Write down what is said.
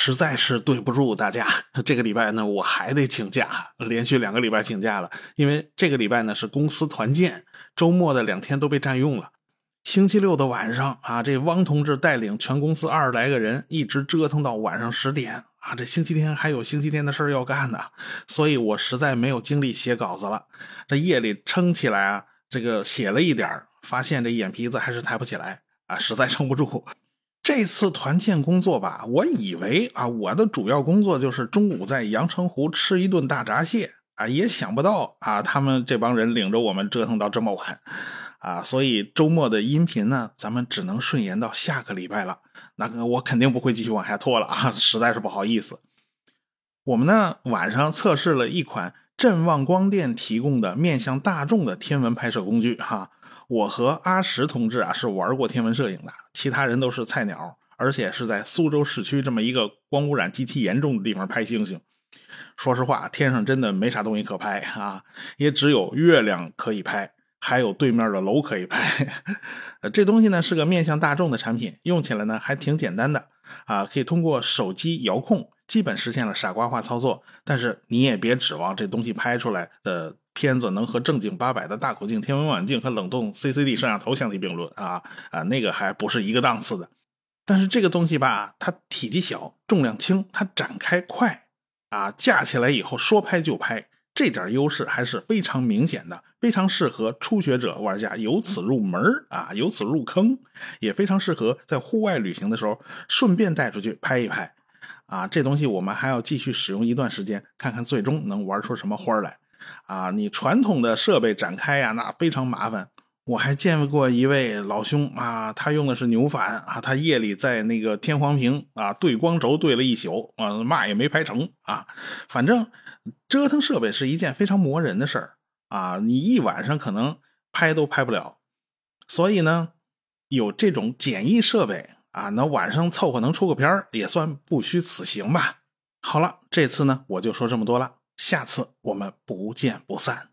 实在是对不住大家。这个礼拜呢，我还得请假，连续两个礼拜请假了，因为这个礼拜呢是公司团建，周末的两天都被占用了。星期六的晚上啊，这汪同志带领全公司二十来个人，一直折腾到晚上十点啊。这星期天还有星期天的事儿要干呢，所以我实在没有精力写稿子了。这夜里撑起来啊，这个写了一点发现这眼皮子还是抬不起来啊，实在撑不住。这次团建工作吧，我以为啊，我的主要工作就是中午在阳澄湖吃一顿大闸蟹啊，也想不到啊，他们这帮人领着我们折腾到这么晚啊，所以周末的音频呢，咱们只能顺延到下个礼拜了。那个我肯定不会继续往下拖了啊，实在是不好意思。我们呢晚上测试了一款振旺光电提供的面向大众的天文拍摄工具哈。我和阿石同志啊是玩过天文摄影的，其他人都是菜鸟，而且是在苏州市区这么一个光污染极其严重的地方拍星星。说实话，天上真的没啥东西可拍啊，也只有月亮可以拍，还有对面的楼可以拍。这东西呢是个面向大众的产品，用起来呢还挺简单的啊，可以通过手机遥控，基本实现了傻瓜化操作。但是你也别指望这东西拍出来的。片子能和正经八百的大口径天文望远镜和冷冻 CCD 摄像头相提并论啊啊，那个还不是一个档次的。但是这个东西吧，它体积小，重量轻，它展开快啊，架起来以后说拍就拍，这点优势还是非常明显的，非常适合初学者玩家由此入门啊，由此入坑，也非常适合在户外旅行的时候顺便带出去拍一拍啊。这东西我们还要继续使用一段时间，看看最终能玩出什么花来。啊，你传统的设备展开呀，那非常麻烦。我还见过一位老兄啊，他用的是牛反啊，他夜里在那个天皇屏啊对光轴对了一宿啊，嘛也没拍成啊。反正折腾设备是一件非常磨人的事儿啊，你一晚上可能拍都拍不了。所以呢，有这种简易设备啊，那晚上凑合能出个片儿也算不虚此行吧。好了，这次呢，我就说这么多了。下次我们不见不散。